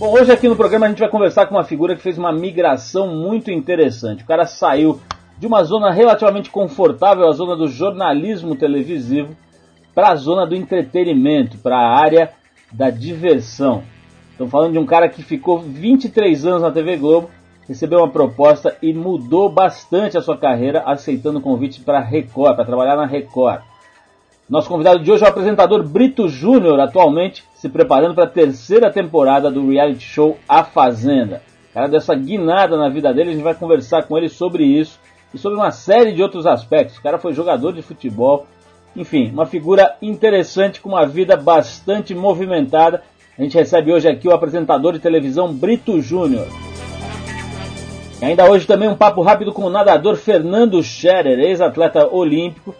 Bom, hoje aqui no programa a gente vai conversar com uma figura que fez uma migração muito interessante. O cara saiu de uma zona relativamente confortável, a zona do jornalismo televisivo, para a zona do entretenimento, para a área da diversão. Estamos falando de um cara que ficou 23 anos na TV Globo, recebeu uma proposta e mudou bastante a sua carreira, aceitando o convite para Record, para trabalhar na Record. Nosso convidado de hoje é o apresentador Brito Júnior, atualmente se preparando para a terceira temporada do reality show A Fazenda. Cara, dessa guinada na vida dele, a gente vai conversar com ele sobre isso e sobre uma série de outros aspectos. O cara foi jogador de futebol, enfim, uma figura interessante com uma vida bastante movimentada. A gente recebe hoje aqui o apresentador de televisão Brito Júnior. E ainda hoje também um papo rápido com o nadador Fernando Scherer, ex-atleta olímpico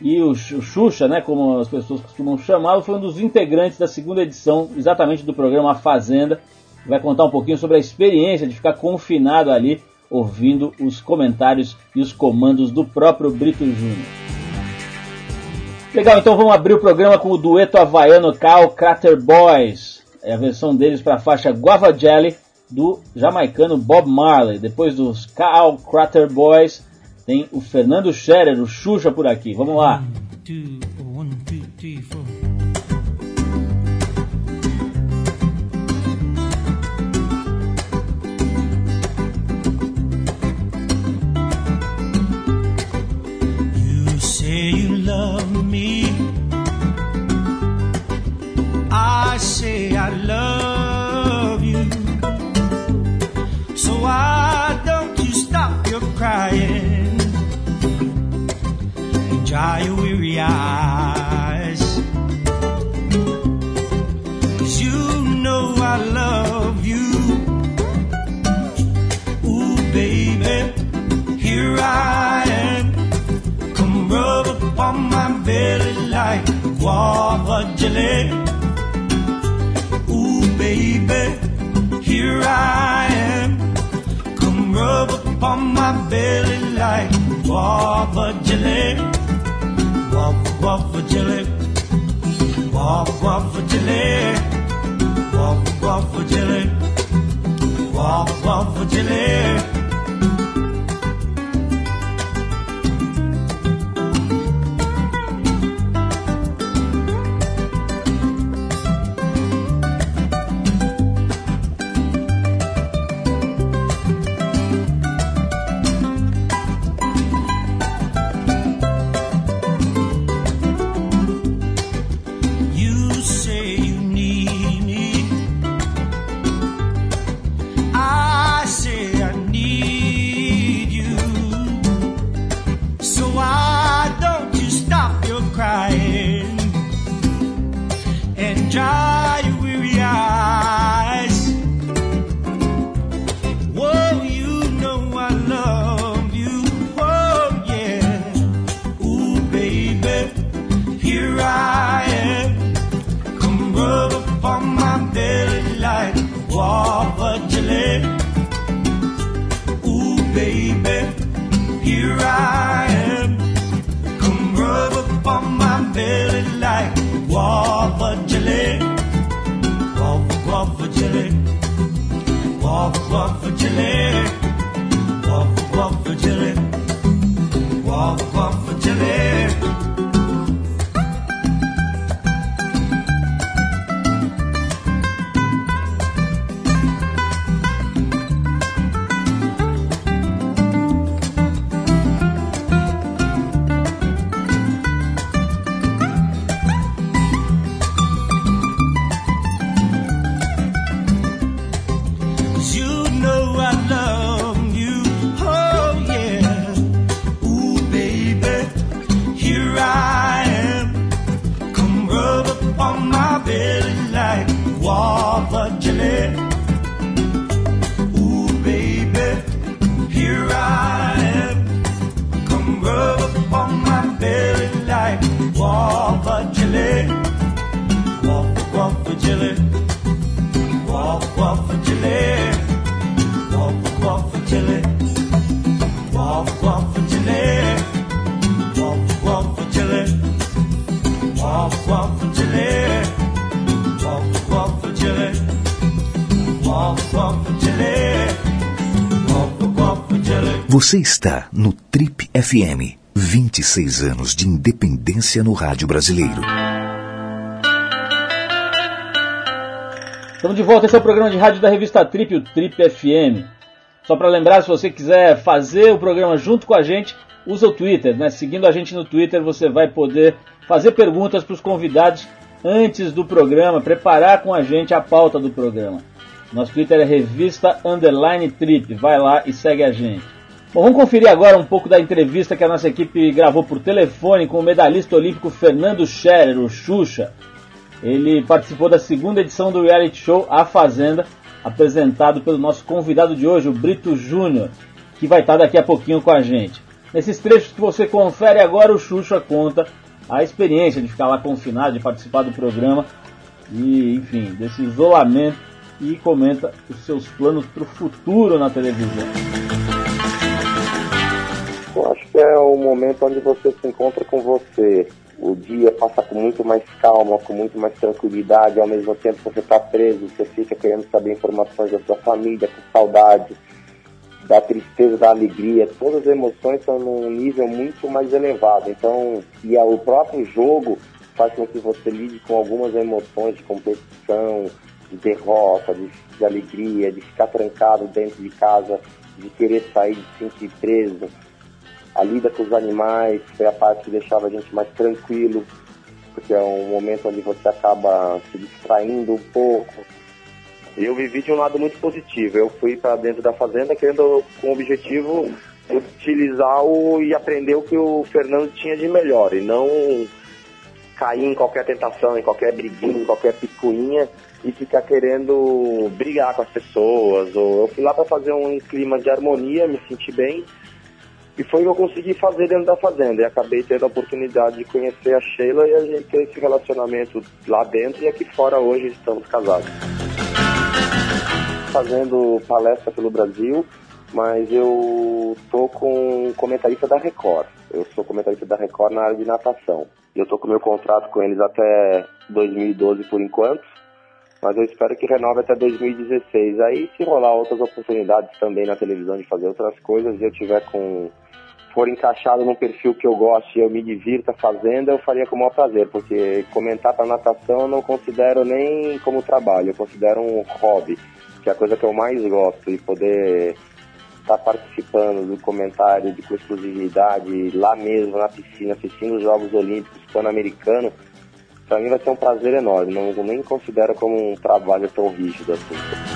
e o Xuxa, né, como as pessoas costumam chamá-lo, foi um dos integrantes da segunda edição, exatamente do programa A Fazenda. Vai contar um pouquinho sobre a experiência de ficar confinado ali, ouvindo os comentários e os comandos do próprio Brito Júnior. Legal, então vamos abrir o programa com o dueto havaiano Cal Crater Boys. É a versão deles para a faixa Guava Jelly do jamaicano Bob Marley. Depois dos Cal Crater Boys, tem o Fernando Scherer, o Xuxa por aqui. Vamos lá. I say eyes. You know I love you. Ooh, baby, here I am. Come rub upon my belly like guava jelly. Ooh, baby, here I am. Come rub upon my belly like guava jelly. Walk, walk for jelly. Walk, walk for jelly. Walk, walk for jelly. Walk, walk for jelly. sofre o dilema. Você está no Trip FM. 26 anos de independência no rádio brasileiro. Estamos de volta, esse é o programa de rádio da revista Trip, o Trip FM. Só para lembrar, se você quiser fazer o programa junto com a gente, usa o Twitter, né? Seguindo a gente no Twitter, você vai poder fazer perguntas para os convidados antes do programa, preparar com a gente a pauta do programa. Nosso Twitter é revista underline trip. Vai lá e segue a gente. Bom, vamos conferir agora um pouco da entrevista que a nossa equipe gravou por telefone com o medalhista olímpico Fernando Scherer, o Xuxa. Ele participou da segunda edição do reality show A Fazenda, apresentado pelo nosso convidado de hoje, o Brito Júnior, que vai estar daqui a pouquinho com a gente. Nesses trechos que você confere agora, o Xuxa conta a experiência de ficar lá confinado, de participar do programa e, enfim, desse isolamento e comenta os seus planos para o futuro na televisão. Eu acho que é o momento onde você se encontra com você. O dia passa com muito mais calma, com muito mais tranquilidade, ao mesmo tempo você está preso, você fica querendo saber informações da sua família, com saudade, da tristeza, da alegria, todas as emoções estão num nível muito mais elevado. Então, e o próprio jogo faz com que você lide com algumas emoções de competição, de derrota, de, de alegria, de ficar trancado dentro de casa, de querer sair, de se sentir preso. A lida com os animais foi a parte que deixava a gente mais tranquilo, porque é um momento onde você acaba se distraindo um pouco. Eu vivi de um lado muito positivo. Eu fui para dentro da fazenda querendo com o objetivo utilizar o, e aprender o que o Fernando tinha de melhor e não cair em qualquer tentação, em qualquer briguinha, em qualquer picuinha e ficar querendo brigar com as pessoas. Ou eu fui lá para fazer um clima de harmonia, me senti bem. E foi o que eu consegui fazer dentro da fazenda. E acabei tendo a oportunidade de conhecer a Sheila e a gente ter esse relacionamento lá dentro e aqui fora hoje estamos casados. Fazendo palestra pelo Brasil, mas eu tô com comentarista da Record. Eu sou comentarista da Record na área de natação. Eu tô com meu contrato com eles até 2012 por enquanto mas eu espero que renove até 2016. Aí, se rolar outras oportunidades também na televisão de fazer outras coisas, e eu tiver com for encaixado num perfil que eu goste e eu me divirta fazendo, eu faria com o maior prazer, porque comentar para natação eu não considero nem como trabalho, eu considero um hobby, que é a coisa que eu mais gosto, e poder estar tá participando do comentário de com exclusividade lá mesmo na piscina, assistindo os Jogos Olímpicos Pan-Americanos, para mim vai ser um prazer enorme. Não nem considero como um trabalho tão rígido assim.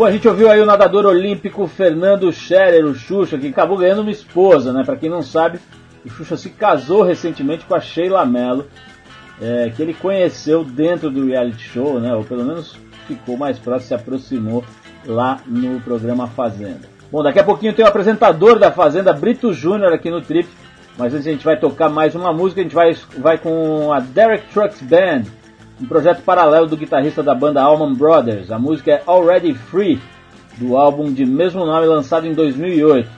Bom, a gente ouviu aí o nadador olímpico Fernando Scherer, o Xuxa, que acabou ganhando uma esposa, né? Para quem não sabe, o Xuxa se casou recentemente com a Sheila Mello, é, que ele conheceu dentro do reality show, né? Ou pelo menos ficou mais próximo, se aproximou lá no programa Fazenda. Bom, daqui a pouquinho tem o apresentador da Fazenda, Brito Júnior, aqui no Trip, mas antes a gente vai tocar mais uma música, a gente vai, vai com a Derek Trucks Band, um projeto paralelo do guitarrista da banda Allman Brothers. A música é Already Free, do álbum de mesmo nome lançado em 2008.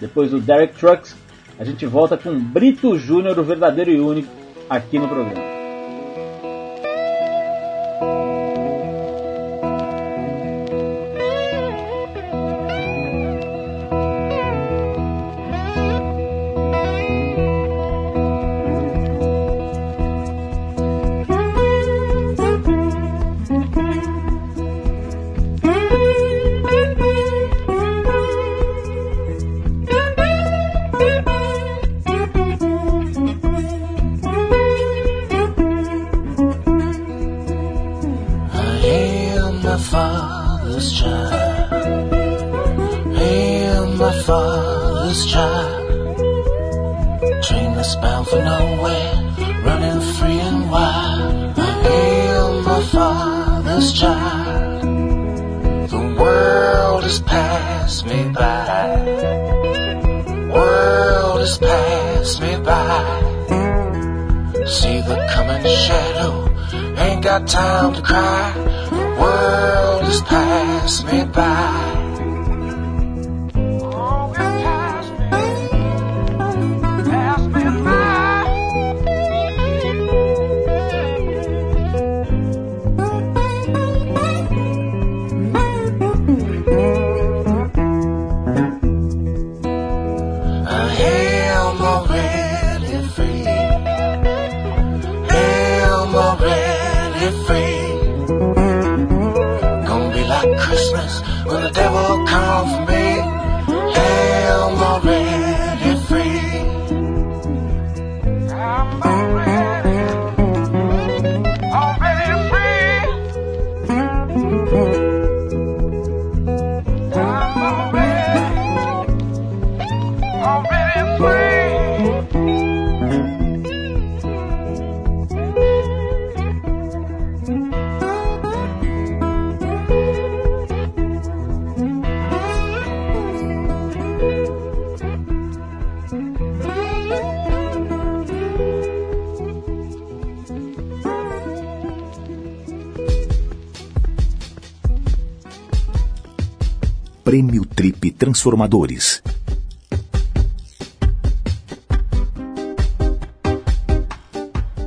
Depois do Derek Trucks, a gente volta com Brito Júnior, o verdadeiro e único, aqui no programa. time to cry. Transformadores.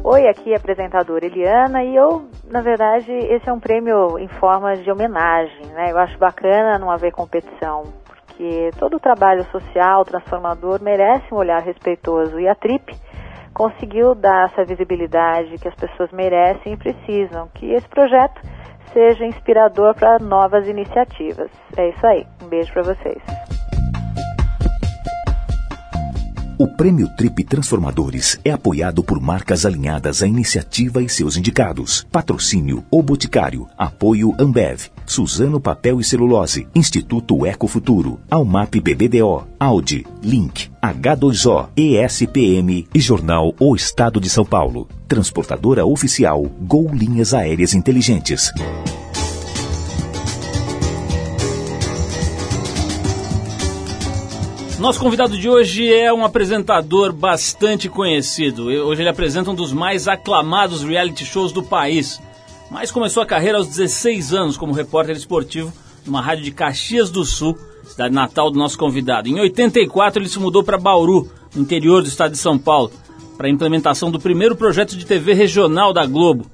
Oi, aqui é a apresentadora Eliana e eu, na verdade, esse é um prêmio em forma de homenagem, né? Eu acho bacana não haver competição, porque todo o trabalho social transformador merece um olhar respeitoso e a Trip conseguiu dar essa visibilidade que as pessoas merecem e precisam, que esse projeto seja inspirador para novas iniciativas. É isso aí. Um beijo para vocês. O Prêmio Trip Transformadores é apoiado por marcas alinhadas à iniciativa e seus indicados. Patrocínio O Boticário. Apoio Ambev. Suzano Papel e Celulose. Instituto Ecofuturo. Almap BBDO. Audi. Link. H2O. ESPM e Jornal O Estado de São Paulo. Transportadora oficial Gol Linhas Aéreas Inteligentes. Nosso convidado de hoje é um apresentador bastante conhecido. Hoje ele apresenta um dos mais aclamados reality shows do país. Mas começou a carreira aos 16 anos como repórter esportivo numa rádio de Caxias do Sul, cidade natal do nosso convidado. Em 84 ele se mudou para Bauru, no interior do estado de São Paulo, para a implementação do primeiro projeto de TV regional da Globo.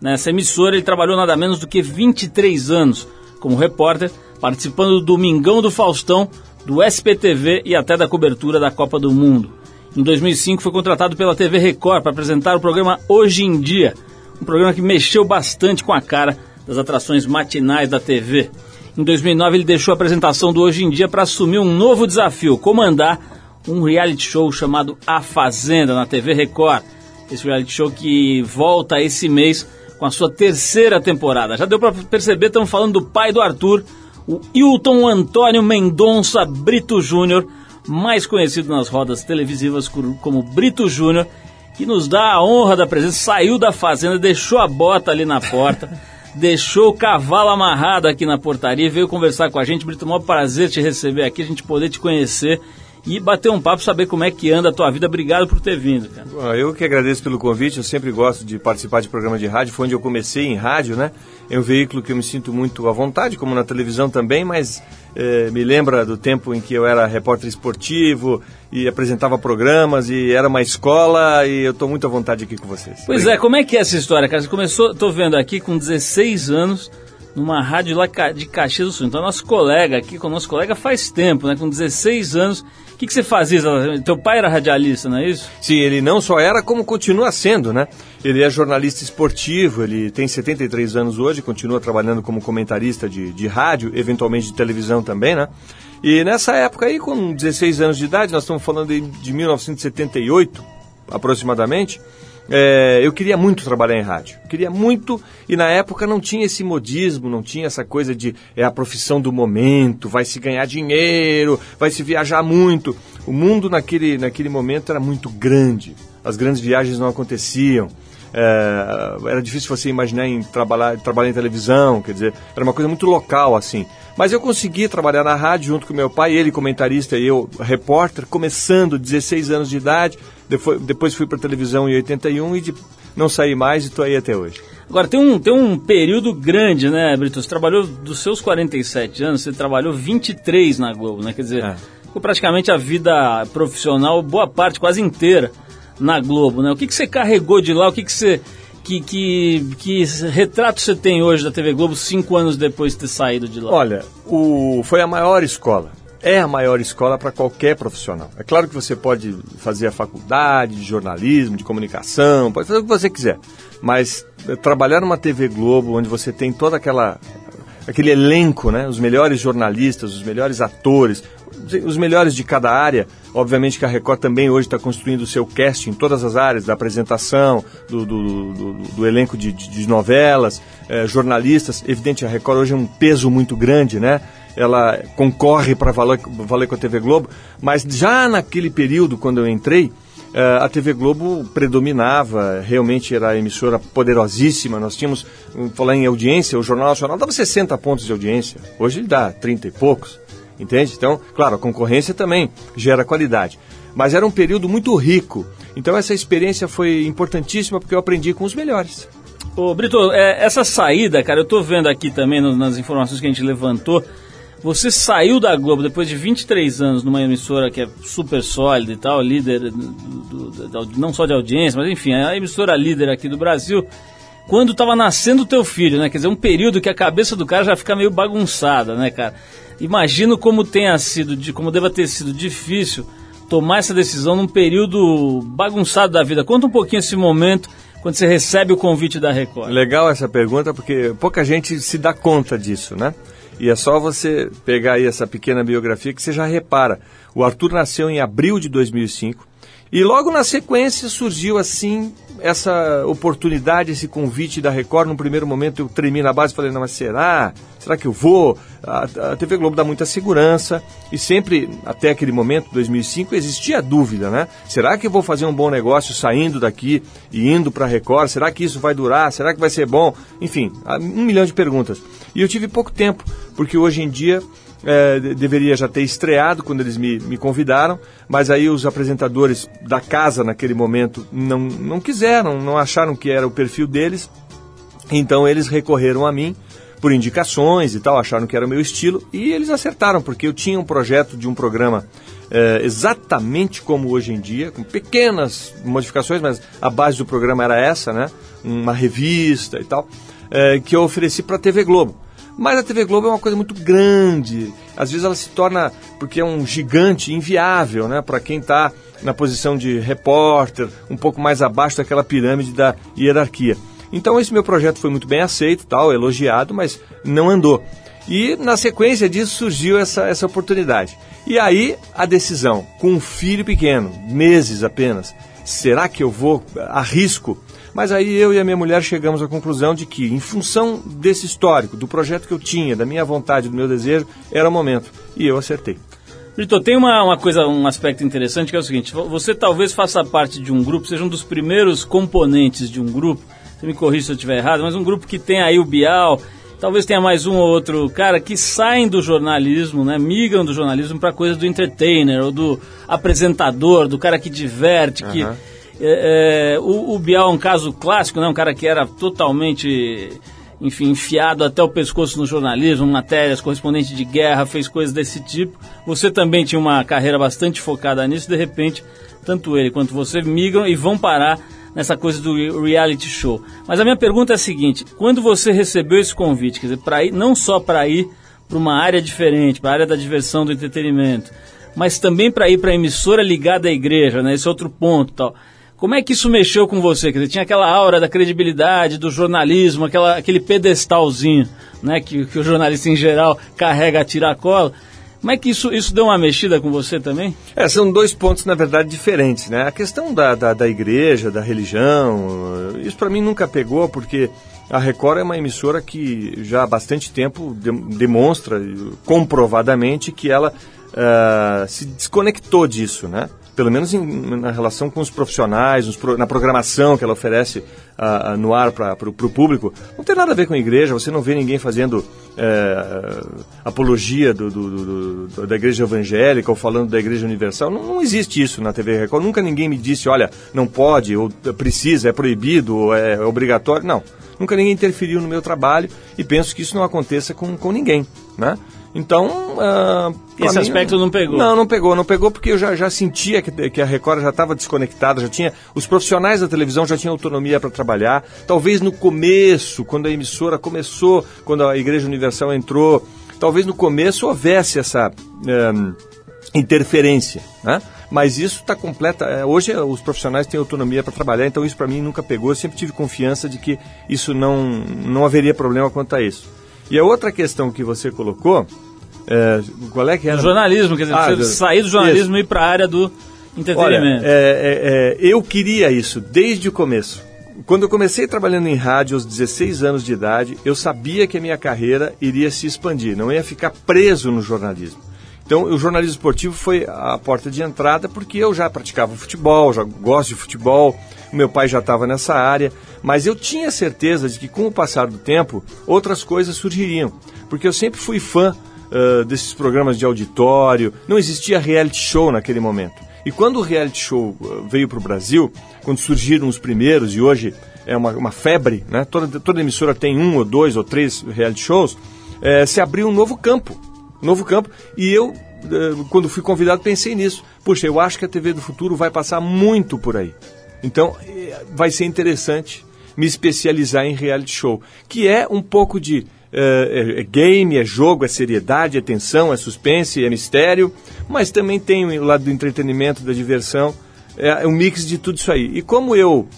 Nessa emissora ele trabalhou nada menos do que 23 anos como repórter, participando do Domingão do Faustão, do SPTV e até da cobertura da Copa do Mundo. Em 2005 foi contratado pela TV Record para apresentar o programa Hoje em Dia, um programa que mexeu bastante com a cara das atrações matinais da TV. Em 2009 ele deixou a apresentação do Hoje em Dia para assumir um novo desafio, comandar um reality show chamado A Fazenda na TV Record. Esse reality show que volta esse mês com a sua terceira temporada. Já deu para perceber, estamos falando do pai do Arthur, o Hilton Antônio Mendonça Brito Júnior, mais conhecido nas rodas televisivas como Brito Júnior, que nos dá a honra da presença, saiu da fazenda, deixou a bota ali na porta, deixou o cavalo amarrado aqui na portaria, veio conversar com a gente. Brito, é um prazer te receber aqui, a gente poder te conhecer e bater um papo, saber como é que anda a tua vida. Obrigado por ter vindo, cara. Eu que agradeço pelo convite, eu sempre gosto de participar de programa de rádio, foi onde eu comecei em rádio, né? É um veículo que eu me sinto muito à vontade, como na televisão também, mas eh, me lembra do tempo em que eu era repórter esportivo e apresentava programas e era uma escola e eu estou muito à vontade aqui com vocês. Pois Obrigado. é, como é que é essa história, cara? Você começou, estou vendo aqui com 16 anos, numa rádio lá de Caxias do Sul. Então, nosso colega aqui, com nosso colega faz tempo, né? Com 16 anos, o que, que você fazia? Teu pai era radialista, não é isso? Sim, ele não só era, como continua sendo, né? Ele é jornalista esportivo, ele tem 73 anos hoje, continua trabalhando como comentarista de, de rádio, eventualmente de televisão também, né? E nessa época aí, com 16 anos de idade, nós estamos falando de 1978, aproximadamente, é, eu queria muito trabalhar em rádio. Queria muito, e na época não tinha esse modismo, não tinha essa coisa de é a profissão do momento, vai se ganhar dinheiro, vai se viajar muito. O mundo naquele, naquele momento era muito grande, as grandes viagens não aconteciam. É, era difícil você imaginar em trabalhar, trabalhar em televisão, quer dizer, era uma coisa muito local assim. Mas eu consegui trabalhar na rádio junto com meu pai, ele comentarista e eu repórter, começando 16 anos de idade. Depois, depois fui para televisão em 81 e de, não saí mais e estou aí até hoje. Agora, tem um, tem um período grande, né, Brito? Você trabalhou dos seus 47 anos, você trabalhou 23 na Globo, né? Quer dizer, é. ficou praticamente a vida profissional, boa parte, quase inteira na Globo, né? O que, que você carregou de lá? O que, que você. Que, que, que retrato você tem hoje da TV Globo cinco anos depois de ter saído de lá? Olha, o, foi a maior escola. é a maior escola para qualquer profissional. É claro que você pode fazer a faculdade de jornalismo, de comunicação, pode fazer o que você quiser, mas eh, trabalhar numa TV Globo, onde você tem toda aquela aquele elenco, né? Os melhores jornalistas, os melhores atores, os melhores de cada área. Obviamente que a Record também hoje está construindo o seu casting em todas as áreas, da apresentação, do, do, do, do elenco de, de, novelas, eh, jornalistas. Evidente, a Record hoje é um peso muito grande, né? ela concorre para valer, valer com a TV Globo, mas já naquele período, quando eu entrei, a TV Globo predominava, realmente era a emissora poderosíssima. Nós tínhamos, falar em audiência, o Jornal Nacional dava 60 pontos de audiência, hoje ele dá 30 e poucos, entende? Então, claro, a concorrência também gera qualidade. Mas era um período muito rico, então essa experiência foi importantíssima porque eu aprendi com os melhores. Ô Brito, é, essa saída, cara, eu estou vendo aqui também no, nas informações que a gente levantou, você saiu da Globo depois de 23 anos numa emissora que é super sólida e tal, líder do, do, do, não só de audiência, mas enfim, é a emissora líder aqui do Brasil, quando estava nascendo o teu filho, né? Quer dizer, um período que a cabeça do cara já fica meio bagunçada, né, cara? Imagino como tenha sido, como deva ter sido difícil tomar essa decisão num período bagunçado da vida. Conta um pouquinho esse momento quando você recebe o convite da Record. Legal essa pergunta, porque pouca gente se dá conta disso, né? E é só você pegar aí essa pequena biografia que você já repara. O Arthur nasceu em abril de 2005 e logo na sequência surgiu assim essa oportunidade, esse convite da Record. No primeiro momento eu tremi na base e falei, não, mas será? Será que eu vou? A, a, TV Globo dá muita segurança e sempre, até aquele momento, 2005, existia dúvida, né? Será que eu vou fazer um bom negócio saindo daqui e indo para a Record? Será que isso vai durar? Será que vai ser bom? Enfim, um milhão de perguntas. E eu tive pouco tempo, porque hoje em dia é, deveria já ter estreado quando eles me, me convidaram, mas aí os apresentadores da casa naquele momento não, não quiseram, não acharam que era o perfil deles, então eles recorreram a mim por indicações e tal, acharam que era o meu estilo e eles acertaram, porque eu tinha um projeto de um programa é, exatamente como hoje em dia, com pequenas modificações, mas a base do programa era essa, né? Uma revista e tal, é, que eu ofereci para a TV Globo. Mas a TV Globo é uma coisa muito grande. Às vezes ela se torna, porque é um gigante, inviável, né? Para quem está na posição de repórter, um pouco mais abaixo daquela pirâmide da hierarquia. Então esse meu projeto foi muito bem aceito, tal, elogiado, mas não andou. E na sequência disso surgiu essa, essa oportunidade. E aí a decisão, com um filho pequeno, meses apenas, será que eu vou, arrisco mas aí eu e a minha mulher chegamos à conclusão de que, em função desse histórico, do projeto que eu tinha, da minha vontade, do meu desejo, era o momento. E eu acertei. Brito, tem uma, uma coisa, um aspecto interessante que é o seguinte: você talvez faça parte de um grupo, seja um dos primeiros componentes de um grupo. Você me corrija se eu estiver errado, mas um grupo que tem aí o Bial, talvez tenha mais um ou outro cara que saem do jornalismo, né, migram do jornalismo para coisas do entertainer ou do apresentador, do cara que diverte, que é, é, o, o, Bial é um caso clássico, né? um cara que era totalmente enfim, enfiado até o pescoço no jornalismo, matérias, correspondente de guerra, fez coisas desse tipo. Você também tinha uma carreira bastante focada nisso, de repente, tanto ele quanto você migram e vão parar nessa coisa do reality show. Mas a minha pergunta é a seguinte: quando você recebeu esse convite, quer dizer, para ir não só para ir para uma área diferente, para a área da diversão, do entretenimento, mas também para ir para a emissora ligada à igreja, né? Esse outro ponto, tal. Como é que isso mexeu com você? Quer dizer, tinha aquela aura da credibilidade, do jornalismo, aquela, aquele pedestalzinho né, que, que o jornalista em geral carrega a tiracola. Como é que isso, isso deu uma mexida com você também? É, são dois pontos, na verdade, diferentes. Né? A questão da, da, da igreja, da religião, isso para mim nunca pegou, porque a Record é uma emissora que já há bastante tempo de, demonstra comprovadamente que ela uh, se desconectou disso, né? Pelo menos em, na relação com os profissionais, na programação que ela oferece uh, no ar para o público, não tem nada a ver com a igreja, você não vê ninguém fazendo é, apologia do, do, do, da igreja evangélica ou falando da igreja universal, não, não, existe isso na TV Record, nunca ninguém me disse, olha, não pode, ou precisa, é proibido, ou é obrigatório, não. Nunca ninguém interferiu no meu trabalho e penso que isso não aconteça com, com ninguém, né? Então. Uh, Esse mim, aspecto não pegou? Não, não pegou. Não pegou porque eu já, já sentia que, que a Record já estava desconectada, já tinha. Os profissionais da televisão já tinham autonomia para trabalhar. Talvez no começo, quando a emissora começou, quando a Igreja Universal entrou talvez no começo houvesse essa um, interferência, né? Mas isso está completa. É, hoje é, os profissionais têm autonomia para trabalhar, então isso para mim nunca pegou. Eu sempre tive confiança de que isso não, não haveria problema quanto a isso. E a outra questão que você colocou, é, qual é que era? Jornalismo, quer dizer, ah, sair do jornalismo isso. e ir para a área do entretenimento. Olha, é, é, é, eu queria isso desde o começo. Quando eu comecei trabalhando em rádio aos 16 anos de idade, eu sabia que a minha carreira iria se expandir, não ia ficar preso no jornalismo. Então, o jornalismo esportivo foi a porta de entrada porque eu já praticava futebol, já gosto de futebol, meu pai já estava nessa área, mas eu tinha certeza de que com o passar do tempo outras coisas surgiriam, porque eu sempre fui fã desses programas de auditório, não existia reality show naquele momento. E quando o reality show veio para o Brasil, quando surgiram os primeiros e hoje é uma, uma febre, né? toda, toda emissora tem um ou dois ou três reality shows, é, se abriu um novo campo novo campo. E eu, quando fui convidado, pensei nisso. Puxa, eu acho que a TV do futuro vai passar muito por aí. Então, vai ser interessante me especializar em reality show, que é um pouco de é, é game, é jogo, é seriedade, é tensão, é suspense, é mistério, mas também tem o lado do entretenimento, da diversão, é, é um mix de tudo isso aí. E como eu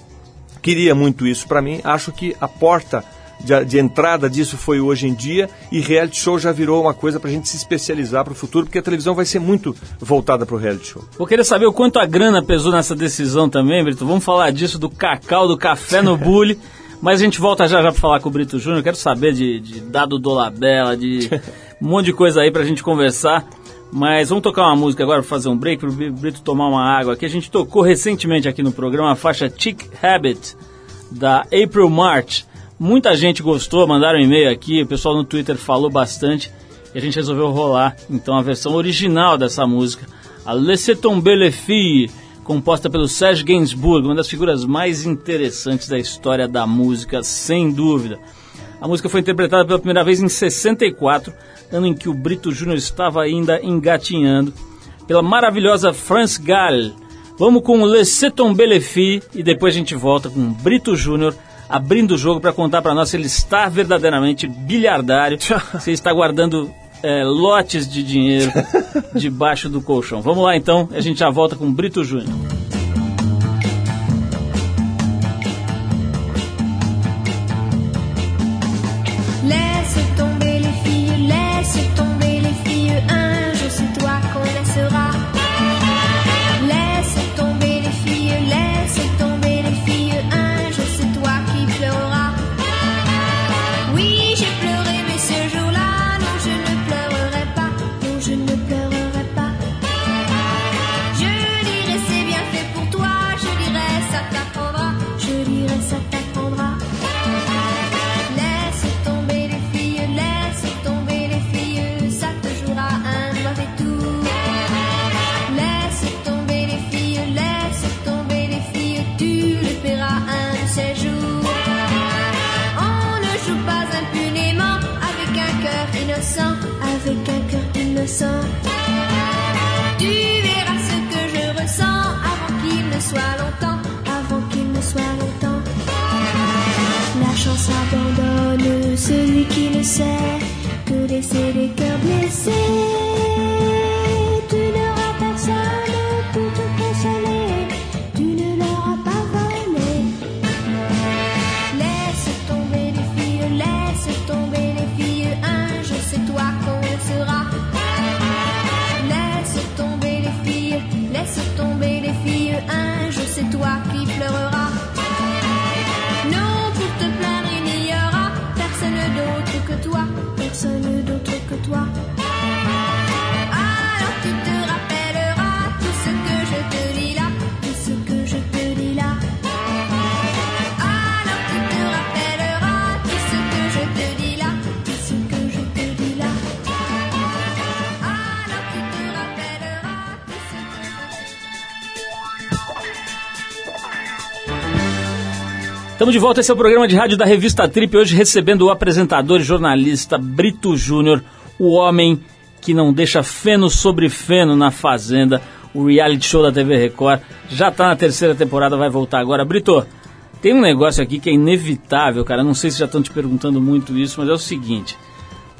queria muito isso para mim, acho que a porta de, de, entrada disso foi hoje em dia e reality show já virou uma coisa para a gente se especializar para o futuro, porque a televisão vai ser muito voltada para o reality show. Vou querer saber o quanto a grana pesou nessa decisão também, Brito. Vamos falar disso, do cacau, do café no bule. Mas a gente volta já já para falar com o Brito Júnior. Quero saber de, de dado Dolabella, de um monte de coisa aí para a gente conversar. Mas vamos tocar uma música agora fazer um break, para o Brito tomar uma água aqui. A gente tocou recentemente aqui no programa a faixa Chick Habit, da April March. Muita gente gostou, mandaram um e-mail aqui, o pessoal no Twitter falou bastante e a gente resolveu rolar então a versão original dessa música, a Laissez tomber les filles, composta pelo Serge Gainsbourg, uma das figuras mais interessantes da história da música, sem dúvida. A música foi interpretada pela primeira vez em 64, ano em que o Brito Júnior estava ainda engatinhando, pela maravilhosa France Gall. Vamos com Laissez tomber les filles e depois a gente volta com Brito Júnior abrindo o jogo para contar para nós se ele está verdadeiramente bilhardário, se ele está guardando é, lotes de dinheiro debaixo do colchão. Vamos lá então, a gente já volta com Brito Júnior. Estamos de volta, esse é o programa de rádio da revista Trip, hoje recebendo o apresentador e jornalista Brito Júnior, o homem que não deixa feno sobre feno na Fazenda, o reality show da TV Record. Já está na terceira temporada, vai voltar agora. Brito, tem um negócio aqui que é inevitável, cara, não sei se já estão te perguntando muito isso, mas é o seguinte.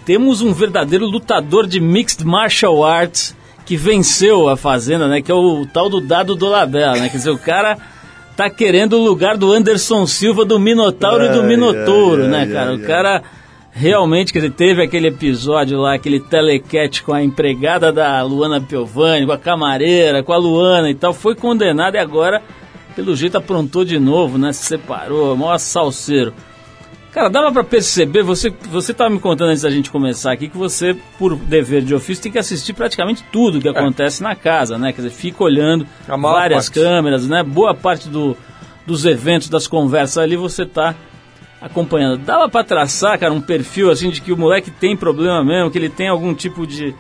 temos um verdadeiro lutador de mixed martial arts que venceu a Fazenda, né? Que é o tal do Dado Dolabella, né? Quer dizer, o cara tá querendo o lugar do Anderson Silva, do Minotauro e do Minotouro, né, cara? o cara realmente, quer dizer, teve aquele episódio lá, aquele telecat com a empregada da Luana Piovani, com a camareira, com a Luana e tal, foi condenado e agora, pelo jeito, aprontou de novo, né? Se separou, maior salseiro. Cara, dava para perceber, você você estava me contando antes da gente começar aqui que você, por dever de ofício, tem que assistir praticamente tudo que é. acontece na casa, né? Quer dizer, fica olhando várias parte. câmeras, né? Boa parte do, dos eventos, das conversas ali você está acompanhando. Dava para traçar, cara, um perfil assim de que o moleque tem problema mesmo, que ele tem algum tipo de,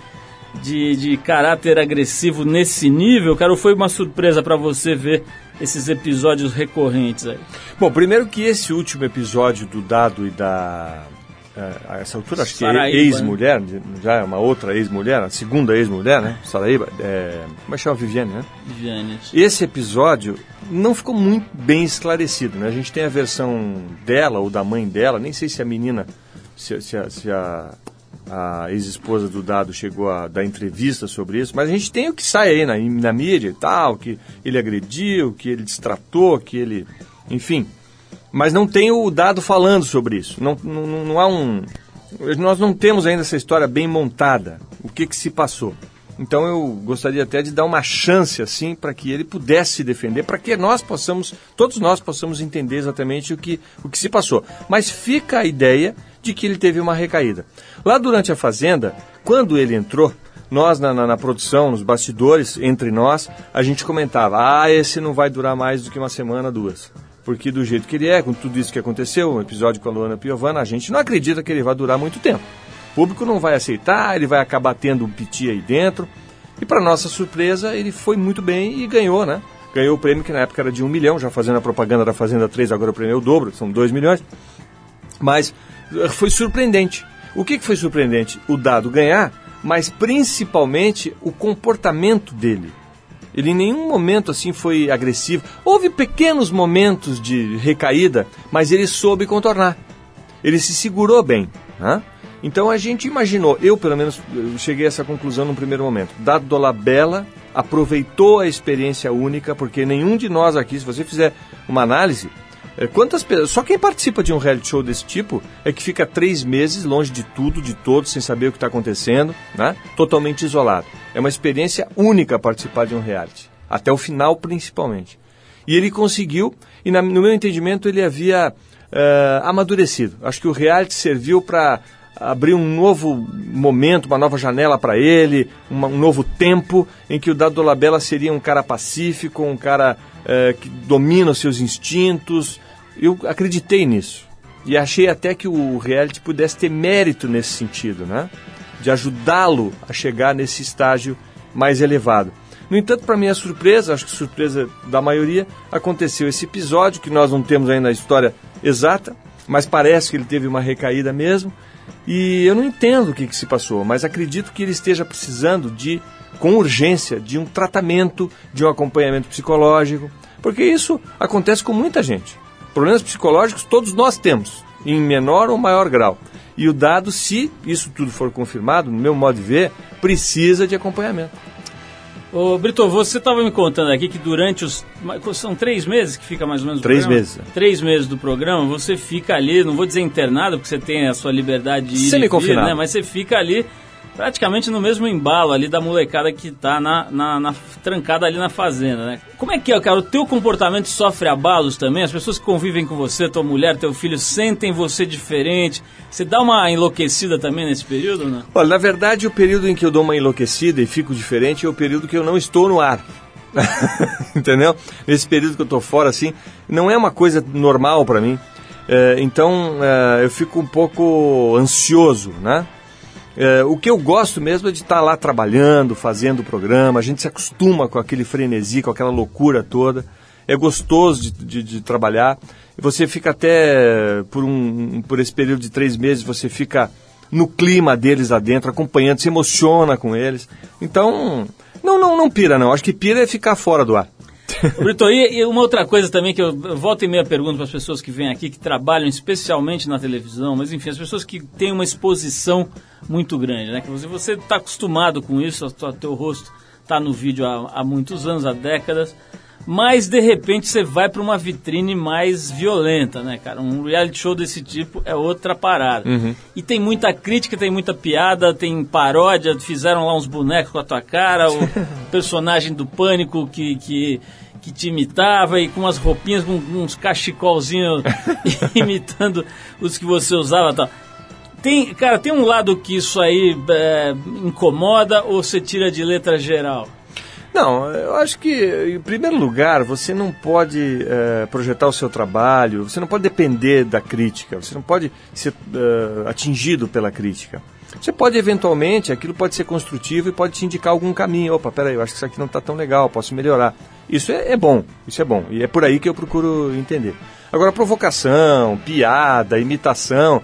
de, de caráter agressivo nesse nível, cara, ou foi uma surpresa para você ver esses episódios recorrentes aí? Bom, primeiro que esse último episódio do Dado e da. É, a essa altura, acho que é ex-mulher, já é uma outra ex-mulher, a segunda ex-mulher, né? Saraíba. É, como é que chama? Viviane, né? Viviane. Esse episódio não ficou muito bem esclarecido, né? A gente tem a versão dela ou da mãe dela, nem sei se a menina, se, se, a, se a a ex-esposa do Dado chegou a dar entrevista sobre isso, mas a gente tem o que sai aí na, na mídia e tal, que ele agrediu, que ele distratou, que ele. Enfim. Mas não tem o Dado falando sobre isso. Não, não, não há um. Nós não temos ainda essa história bem montada. O que, que se passou? Então eu gostaria até de dar uma chance assim para que ele pudesse se defender, para que nós possamos, todos nós possamos entender exatamente o que, o que se passou. Mas fica a ideia de que ele teve uma recaída. Lá durante a Fazenda, quando ele entrou, nós na, na, na, produção, nos bastidores, entre nós, a gente comentava: ah, esse não vai durar mais do que uma semana, duas. Porque do jeito que ele é, com tudo isso que aconteceu, um episódio com a Luana Piovana, a gente não acredita que ele vai durar muito tempo. O público não vai aceitar, ele vai acabar tendo um piti aí dentro. E para nossa surpresa, ele foi muito bem e ganhou, né? Ganhou o prêmio que na época era de um milhão, já fazendo a propaganda da Fazenda 3, agora o prêmio é o dobro, são dois milhões. Mas foi surpreendente. O que foi surpreendente? O dado ganhar, mas principalmente o comportamento dele. Ele em nenhum momento assim foi agressivo. Houve pequenos momentos de recaída, mas ele soube contornar. Ele se segurou bem. Né? Então a gente imaginou, eu pelo menos cheguei a essa conclusão num primeiro momento. Dado Dolabella aproveitou a experiência única, porque nenhum de nós aqui, se você fizer uma análise, quantas pessoas. Só quem participa de um reality show desse tipo é que fica três meses longe de tudo, de todos, sem saber o que está acontecendo, né? totalmente isolado. É uma experiência única participar de um reality. Até o final, principalmente. E ele conseguiu, e na, no meu entendimento, ele havia uh, amadurecido. Acho que o reality serviu para abrir um novo momento, uma nova janela para ele, uma, um novo tempo em que o Dado Dolabella seria um cara pacífico, um cara uh, que domina os seus instintos, eu acreditei nisso. E achei até que o reality pudesse ter mérito nesse sentido, né? De ajudá-lo a chegar nesse estágio mais elevado. No entanto, para minha surpresa, acho que surpresa da maioria, aconteceu esse episódio, que nós não temos ainda a história exata, mas parece que ele teve uma recaída mesmo. E eu não entendo o que, que se passou, mas acredito que ele esteja precisando de, com urgência, de um tratamento, de um acompanhamento psicológico, porque isso acontece com muita gente. Problemas psicológicos todos nós temos, em menor ou maior grau. E o dado, se isso tudo for confirmado, no meu modo de ver, precisa de acompanhamento. Ô Brito, você estava me contando aqui que durante os. São três meses que fica mais ou menos Três programa? meses. Três meses do programa, você fica ali, não vou dizer internado, porque você tem a sua liberdade de ir e vir, né? Mas você fica ali praticamente no mesmo embalo ali da molecada que tá na, na, na, trancada ali na fazenda, né? Como é que é, cara? O teu comportamento sofre abalos também? As pessoas que convivem com você, tua mulher, teu filho, sentem você diferente? Você dá uma enlouquecida também nesse período, né? Olha, na verdade, o período em que eu dou uma enlouquecida e fico diferente é o período que eu não estou no ar. Entendeu? Nesse período que eu tô fora, assim, não é uma coisa normal para mim. É, então, é, eu fico um pouco ansioso, né? É, o que eu gosto mesmo é de estar lá trabalhando, fazendo o programa, a gente se acostuma com aquele frenesi, com aquela loucura toda. É gostoso de, de, de trabalhar. Você fica até, por, um, por esse período de três meses, você fica no clima deles lá dentro, acompanhando, se emociona com eles. Então, não, não, não pira não. Acho que pira é ficar fora do ar. Brito, e uma outra coisa também que eu, volto e meia pergunto para as pessoas que vêm aqui, que trabalham especialmente na televisão, mas enfim, as pessoas que têm uma exposição muito grande, né? Que você está acostumado com isso, o teu rosto está no vídeo há, há muitos anos, há décadas mas de repente você vai para uma vitrine mais violenta, né, cara? Um reality show desse tipo é outra parada. Uhum. E tem muita crítica, tem muita piada, tem paródia, fizeram lá uns bonecos com a tua cara, o personagem do Pânico que, que, que te imitava e com umas roupinhas, com uns cachecolzinhos imitando os que você usava e tal. Tem, cara, tem um lado que isso aí é, incomoda ou você tira de letra geral? Não, eu acho que, em primeiro lugar, você não pode é, projetar o seu trabalho, você não pode depender da crítica, você não pode ser uh, atingido pela crítica. Você pode, eventualmente, aquilo pode ser construtivo e pode te indicar algum caminho. Opa, peraí, eu acho que isso aqui não está tão legal, posso melhorar. Isso é, é bom, isso é bom. E é por aí que eu procuro entender. Agora, provocação, piada, imitação,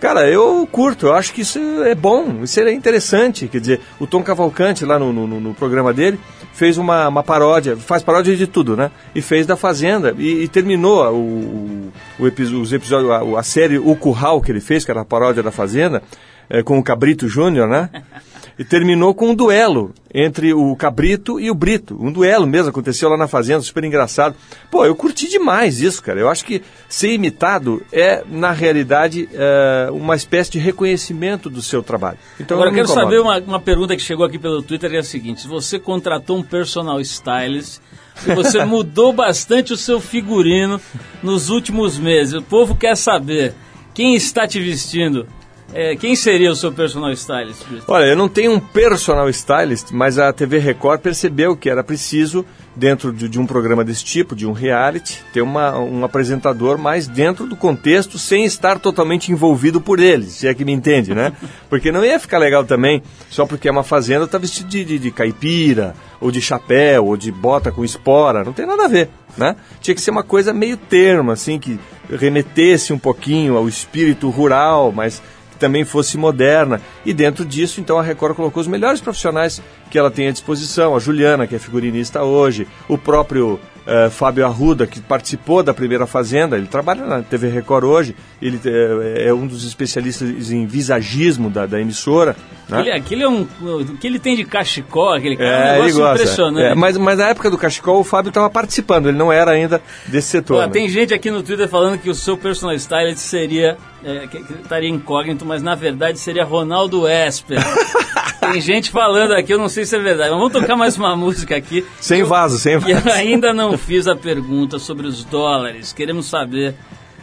Cara, eu curto, eu acho que isso é bom, isso é interessante. Quer dizer, o Tom Cavalcante, lá no, no, no programa dele, fez uma, uma, paródia, faz paródia de tudo, né? E fez da Fazenda. E, e terminou o, o, o os episódios, a, a, série O Curral que ele fez, que era a paródia da Fazenda, é, com o Cabrito Júnior, né? E terminou com um duelo entre o Cabrito e o Brito. Um duelo mesmo, aconteceu lá na Fazenda, super engraçado. Pô, eu curti demais isso, cara. Eu acho que ser imitado é, na realidade, é, uma espécie de reconhecimento do seu trabalho. Então, Agora, eu quero saber uma, uma pergunta que chegou aqui pelo Twitter, é a seguinte. Se você contratou um personal stylist se você mudou bastante o seu figurino nos últimos meses. O povo quer saber quem está te vestindo. É, quem seria o seu personal stylist? Olha, eu não tenho um personal stylist, mas a TV Record percebeu que era preciso, dentro de, de um programa desse tipo, de um reality, ter uma, um apresentador mais dentro do contexto, sem estar totalmente envolvido por eles, se é que me entende, né? Porque não ia ficar legal também, só porque é uma fazenda, tá vestido de, de, de caipira, ou de chapéu, ou de bota com espora, não tem nada a ver, né? Tinha que ser uma coisa meio termo, assim, que remetesse um pouquinho ao espírito rural, mas também fosse moderna. E dentro disso, então, a Record colocou os melhores profissionais que ela tem à disposição. A Juliana, que é figurinista hoje, o próprio uh, Fábio Arruda, que participou da primeira Fazenda, ele trabalha na TV Record hoje, ele uh, é um dos especialistas em visagismo da, da emissora. Né? Aquele, aquele é um, o que ele tem de cachecol, aquele cara, é, é um negócio impressionante. É, mas, mas na época do cachecol, o Fábio estava participando, ele não era ainda desse setor. Pô, né? Tem gente aqui no Twitter falando que o seu personal stylist seria, é, que, que estaria incógnito, mas na verdade seria Ronaldo Esper. Tem gente falando aqui, eu não sei se é verdade, mas vamos tocar mais uma música aqui. Sem vaso, sem vaso. E eu ainda não fiz a pergunta sobre os dólares. Queremos saber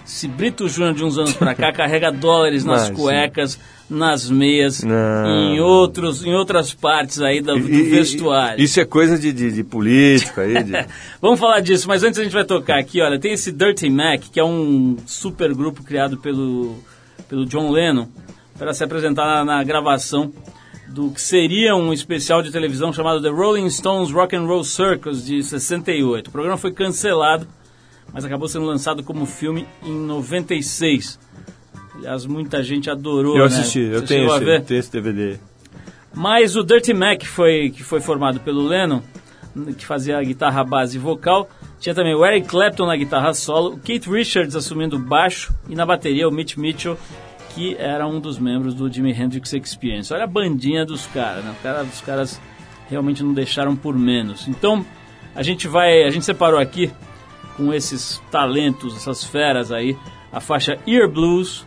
se Brito Júnior de uns anos para cá carrega dólares nas cuecas, nas meias, em outros, em outras partes aí do, do e, vestuário. Isso é coisa de, de, de político aí. De... Vamos falar disso, mas antes a gente vai tocar aqui, olha, tem esse Dirty Mac, que é um super grupo criado pelo, pelo John Lennon para se apresentar na, na gravação do que seria um especial de televisão chamado The Rolling Stones Rock and Roll Circus de 68. O programa foi cancelado, mas acabou sendo lançado como filme em 96. Aliás, muita gente adorou. Eu né? assisti, eu tenho esse, tenho esse DVD. Mas o Dirty Mac foi que foi formado pelo Lennon, que fazia a guitarra base e vocal. Tinha também o Eric Clapton na guitarra solo, o Keith Richards assumindo baixo e na bateria o Mitch Mitchell que era um dos membros do Jimi Hendrix Experience. Olha a bandinha dos caras, né? Cara, os caras realmente não deixaram por menos. Então, a gente vai, a gente separou aqui com esses talentos, essas feras aí, a faixa Ear Blues.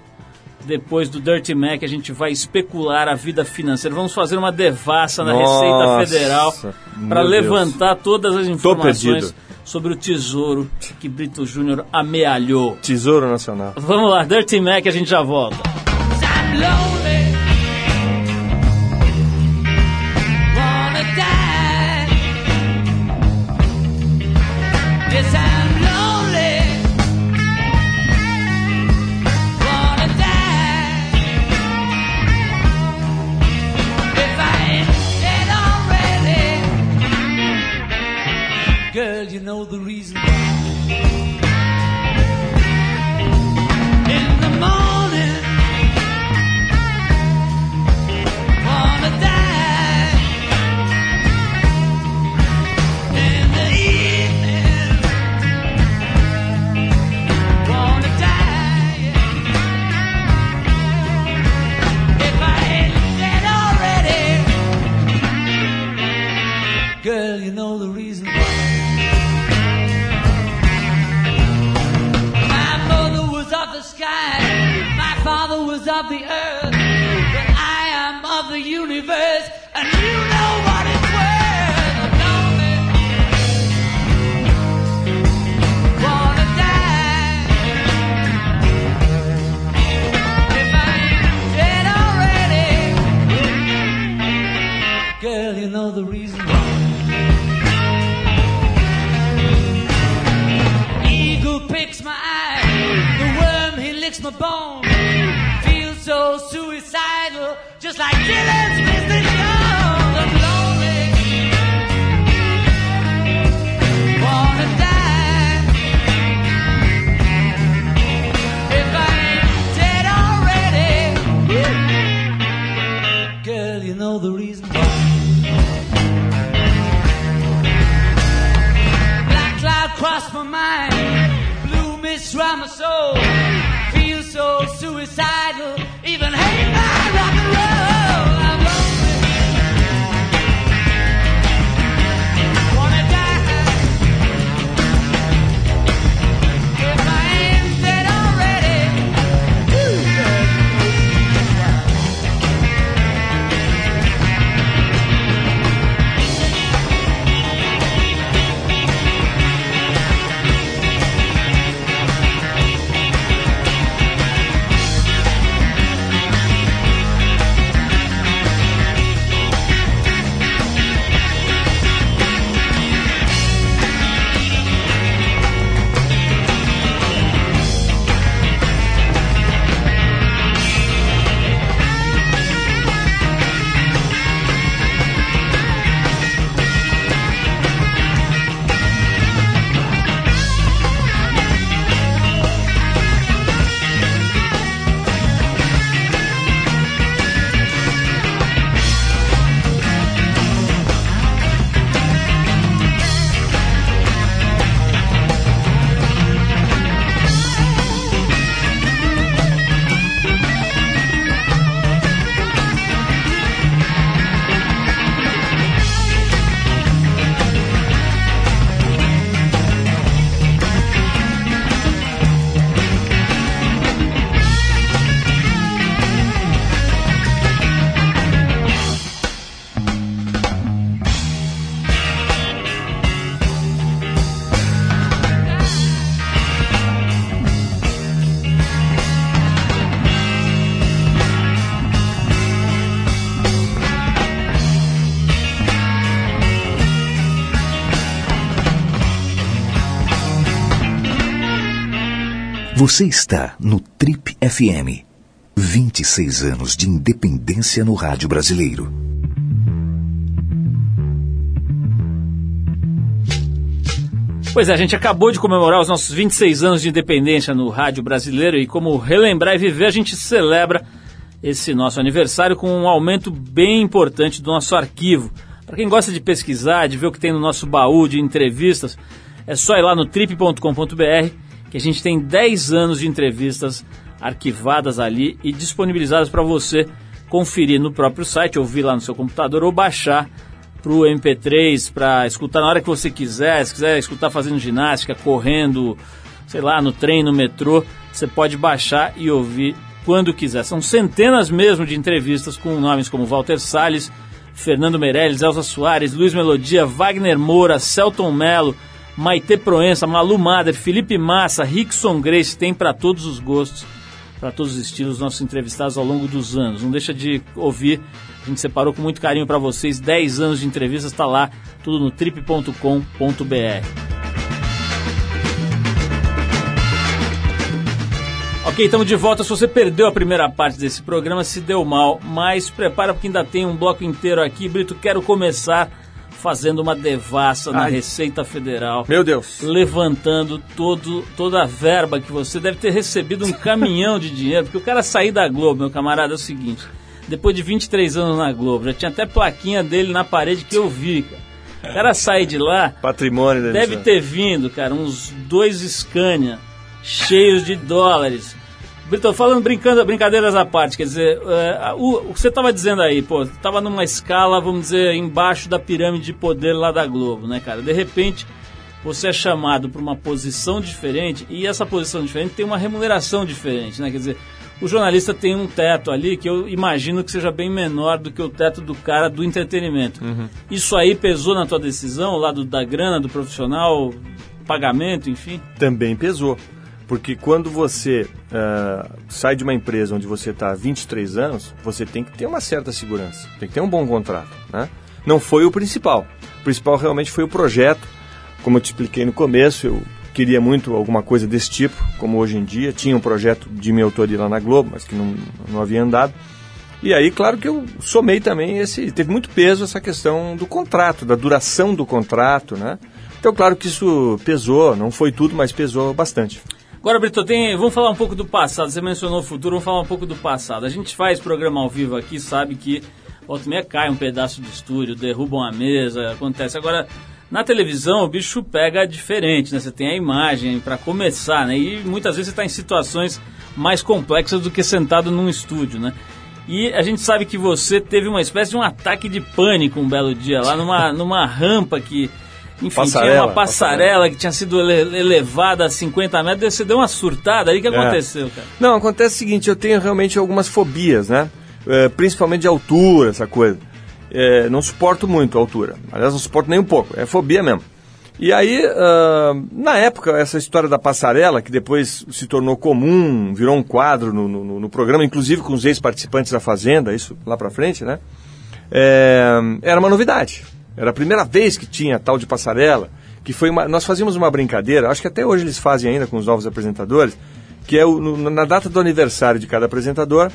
Depois do Dirty Mac, a gente vai especular a vida financeira. Vamos fazer uma devassa na Nossa, Receita Federal para levantar Deus. todas as informações sobre o tesouro que Brito Júnior amealhou. Tesouro Nacional. Vamos lá, Dirty Mac, a gente já volta. Girl, Você está no Trip FM. 26 anos de independência no rádio brasileiro. Pois é, a gente acabou de comemorar os nossos 26 anos de independência no rádio brasileiro e como relembrar e viver, a gente celebra esse nosso aniversário com um aumento bem importante do nosso arquivo. Para quem gosta de pesquisar, de ver o que tem no nosso baú de entrevistas, é só ir lá no trip.com.br que a gente tem 10 anos de entrevistas arquivadas ali e disponibilizadas para você conferir no próprio site, ouvir lá no seu computador ou baixar para o MP3 para escutar na hora que você quiser. Se quiser escutar fazendo ginástica, correndo, sei lá, no trem, no metrô, você pode baixar e ouvir quando quiser. São centenas mesmo de entrevistas com nomes como Walter Salles, Fernando Meirelles, Elza Soares, Luiz Melodia, Wagner Moura, Celton Mello, Maite Proença, Malu Mader, Felipe Massa, Rickson Grace, tem para todos os gostos, para todos os estilos, nossos entrevistados ao longo dos anos. Não deixa de ouvir, a gente separou com muito carinho para vocês, 10 anos de entrevistas, está lá, tudo no trip.com.br. Ok, estamos de volta. Se você perdeu a primeira parte desse programa, se deu mal, mas prepara porque ainda tem um bloco inteiro aqui. Brito, quero começar fazendo uma devassa na Ai. Receita Federal. Meu Deus. Levantando todo, toda a verba que você deve ter recebido um caminhão de dinheiro, porque o cara sair da Globo, meu camarada, é o seguinte: depois de 23 anos na Globo, já tinha até plaquinha dele na parede que eu vi, cara. O cara sair de lá, Patrimônio da Deve ter vindo, cara, uns dois Scania cheios de dólares. Brito, falando, brincando, brincadeiras à parte, quer dizer, é, o, o que você estava dizendo aí, pô, estava numa escala, vamos dizer, embaixo da pirâmide de poder lá da Globo, né, cara? De repente, você é chamado para uma posição diferente e essa posição diferente tem uma remuneração diferente, né? Quer dizer, o jornalista tem um teto ali que eu imagino que seja bem menor do que o teto do cara do entretenimento. Isso aí pesou na tua decisão, o lado da grana, do profissional, pagamento, enfim? Também pesou. Porque quando você ah, sai de uma empresa onde você está há 23 anos, você tem que ter uma certa segurança, tem que ter um bom contrato. Né? Não foi o principal. O principal realmente foi o projeto. Como eu te expliquei no começo, eu queria muito alguma coisa desse tipo, como hoje em dia. Tinha um projeto de minha autoria lá na Globo, mas que não, não havia andado. E aí, claro que eu somei também esse. Teve muito peso essa questão do contrato, da duração do contrato, né? Então, claro que isso pesou, não foi tudo, mas pesou bastante. Agora, Brito, tem, vamos falar um pouco do passado. Você mencionou o futuro, vamos falar um pouco do passado. A gente faz programa ao vivo aqui, sabe que volta meia cai um pedaço do estúdio, derrubam a mesa, acontece. Agora, na televisão o bicho pega diferente, né? Você tem a imagem para começar, né? E muitas vezes você está em situações mais complexas do que sentado num estúdio, né? E a gente sabe que você teve uma espécie de um ataque de pânico um belo dia lá numa, numa rampa que enfim, tinha Passarela, uma passarela, que tinha sido ele- elevada a 50 metros, você deu uma surtada aí, o que É. aconteceu, cara? Não, acontece o seguinte, eu tenho realmente algumas fobias, né? É, principalmente de altura, essa coisa. É, não suporto muito a altura. Aliás, não suporto nem um pouco. É fobia mesmo. E aí, ah, na época, essa história da passarela, que depois se tornou comum, virou um quadro no, no- no programa, inclusive com os ex-participantes da Fazenda, isso lá pra frente, né? É, era uma novidade. Era a primeira vez que tinha tal de passarela, que foi uma, nós fazíamos uma brincadeira, acho que até hoje eles fazem ainda com os novos apresentadores, que é o- no- na data do aniversário de cada apresentador,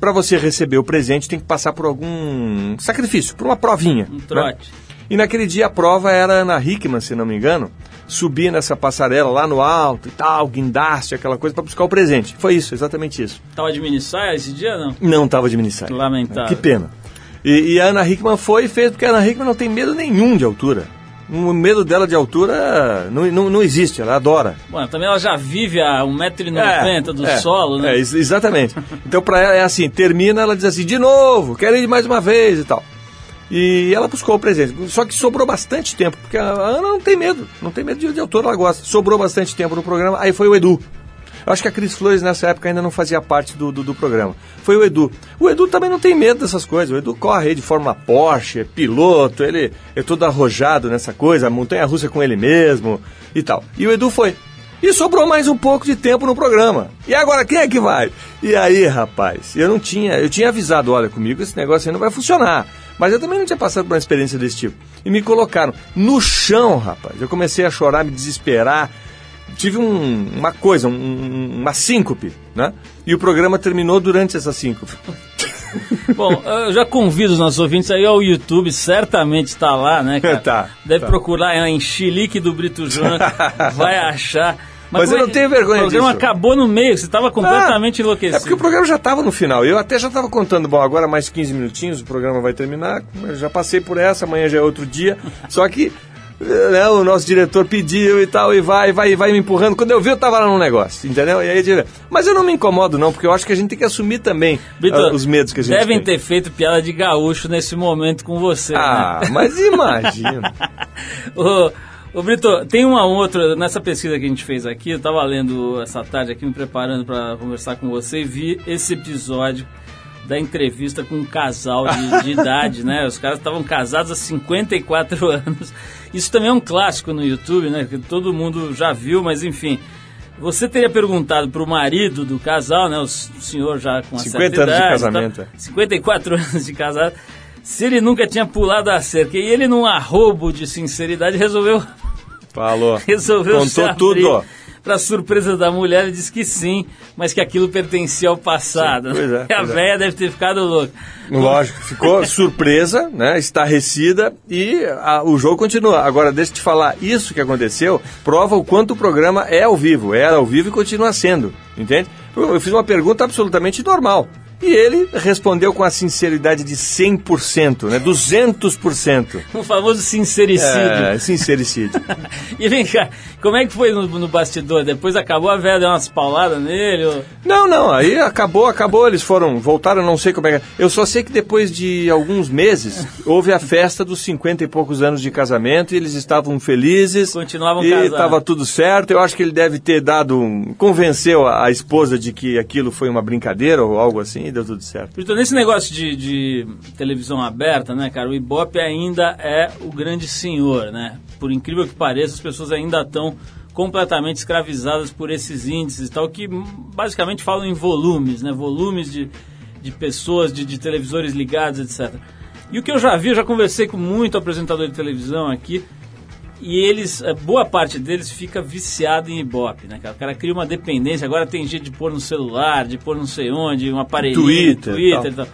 para você receber o presente tem que passar por algum sacrifício, por uma provinha. Um né? trote. E naquele dia a prova era Ana Hickman, se não me engano, subir nessa passarela lá no alto e tal, guindaste, aquela coisa, para buscar o presente. Foi isso, exatamente isso. Tava de mini saia esse dia, não? Não estava de minissaia. Lamentável. Que pena. E, e a Ana Hickman foi e fez, porque a Ana Hickman não tem medo nenhum de altura. O medo dela de altura não, não, não existe, ela adora. Bom, também ela já vive a 1,90m do é, solo, né? É, ex- exatamente. Então pra ela é assim, termina, ela diz assim, de novo, quero ir mais uma vez e tal. E ela buscou o presente. Só que sobrou bastante tempo, porque a Ana não tem medo, não tem medo de, de altura, ela gosta. Sobrou bastante tempo no programa, aí foi o Edu. Eu acho que a Cris Flores nessa época ainda não fazia parte do, do, do programa. Foi o Edu. O Edu também não tem medo dessas coisas. O Edu corre de forma Porsche, é piloto, ele é todo arrojado nessa coisa, montanha russa com ele mesmo e tal. E o Edu foi. E sobrou mais um pouco de tempo no programa. E agora quem é que vai? E aí, rapaz, eu não tinha, eu tinha avisado, olha, comigo esse negócio aí não vai funcionar. Mas eu também não tinha passado por uma experiência desse tipo. E me colocaram no chão, rapaz. Eu comecei a chorar, me desesperar. Tive um- uma coisa, um- uma síncope, né? E o programa terminou durante essa síncope. Bom, eu já convido os nossos ouvintes aí ao YouTube, certamente está lá, né, cara? Tá, Deve tá. procurar em Chilique do Brito Júnior, vai achar. Mas eu como não tenho vergonha O programa disso. acabou no meio, você estava completamente Ah, enlouquecido. É porque o programa já estava no final. Eu até já estava contando, bom, agora mais 15 minutinhos, o programa vai terminar. Eu já passei por essa, amanhã já é outro dia. Só que né, o nosso diretor pediu e tal, e vai, vai, vai me empurrando. Quando eu vi, eu tava lá no negócio, entendeu? E aí, mas eu não me incomodo, não, porque eu acho que a gente tem que assumir também ah, os medos que a gente devem tem. ter feito piada de gaúcho nesse momento com você, Ah, né? mas imagina. Ô, ô Brito, tem uma outra, nessa pesquisa que a gente fez aqui, eu estava lendo essa tarde aqui, me preparando para conversar com você, e vi esse episódio da entrevista com um casal de, de idade, né? Os caras estavam casados há 54 anos. Isso também é um clássico no YouTube, né? Que todo mundo já viu, mas enfim. Você teria perguntado para o marido do casal, né? O senhor já com uma 50 certa anos de idade, casamento, tá? é. 54 anos de casado. Se ele nunca tinha pulado a cerca e ele, num arrobo de sinceridade, resolveu, Falou. resolveu Contou tudo. Para surpresa da mulher, ele disse que sim, mas que aquilo pertencia ao passado. Sim, é, a pois é. deve ter ficado louca. Lógico, ficou surpresa, né? Estarrecida e a- o jogo continua. Agora, deixa eu te falar, isso que aconteceu prova o quanto o programa é ao vivo. Era ao vivo e continua sendo, entende? Eu fiz uma pergunta absolutamente normal. E ele respondeu com a sinceridade de 100%, né? 200%. O famoso sincericídio. É, sincericídio. e vem cá, como é que foi no, no bastidor? Depois acabou a velha, deu umas pauladas nele? Ou... Não, não, aí acabou, acabou, eles foram, voltaram, não sei como é que... Eu só sei que depois de alguns meses, houve a festa dos 50 e poucos anos de casamento e eles estavam felizes. Continuavam E casados. estava tudo certo, eu acho que ele deve ter dado um... Convenceu a, a esposa de que aquilo foi uma brincadeira ou algo assim e deu tudo certo. Então, nesse negócio de, de televisão aberta, né, cara, o Ibope ainda é o grande senhor, né? Por incrível que pareça, as pessoas ainda estão completamente escravizadas por esses índices e tal, que basicamente falam em volumes, né? Volumes de, de pessoas, de, de televisores ligados, etc. E o que eu já vi, eu já conversei com muito apresentador de televisão aqui, e eles, eh, boa parte deles fica viciado em Ibope, né, cara? O cara cria uma dependência, agora tem jeito de pôr no celular, de pôr não sei onde, um aparelhinho, Twitter, Twitter e tal.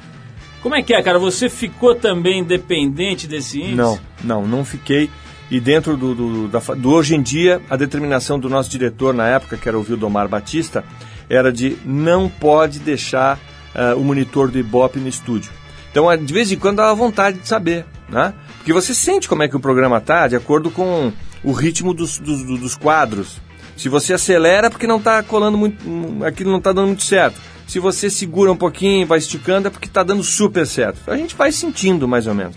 Como é que é, cara? Você ficou também dependente desse índice? Não, não, não fiquei. E dentro do, do, da do hoje em dia, a determinação do nosso diretor na época, que era o Vildomar Batista, era de não pode deixar ah, o monitor do Ibope no estúdio. Então, ah, de vez em quando, dá vontade de saber, né? Porque você sente como é que o programa está de acordo com o ritmo dos, dos, do- dos quadros. Se você acelera, é porque não está colando muito, hum, aquilo não está dando muito certo. Se você segura um pouquinho, vai esticando, é porque está dando super certo. A gente vai sentindo, mais ou menos.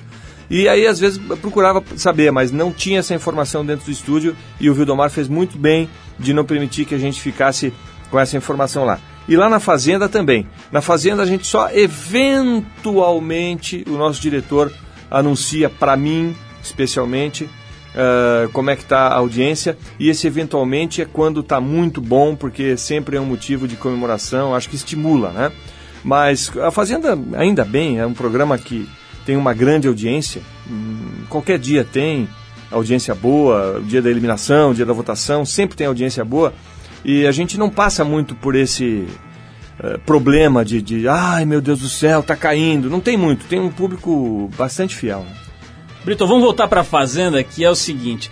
E aí, às vezes, procurava saber, mas não tinha essa informação dentro do estúdio e o Vildomar fez muito bem de não permitir que a gente ficasse com essa informação lá. E lá na Fazenda também. Na Fazenda a gente só eventualmente, o nosso diretor anuncia para mim, especialmente, ah, como é que está a audiência. E esse eventualmente é quando está muito bom, porque sempre é um motivo de comemoração, acho que estimula, né? Mas a Fazenda, ainda bem, é um programa que tem uma grande audiência. Hum, Qualquer dia tem audiência boa, o dia da eliminação, o dia da votação, sempre tem audiência boa. E a gente não passa muito por esse eh, problema de, de, ai meu Deus do céu, tá caindo. Não tem muito, tem um público bastante fiel. né? Brito, vamos voltar para a Fazenda, que é o seguinte.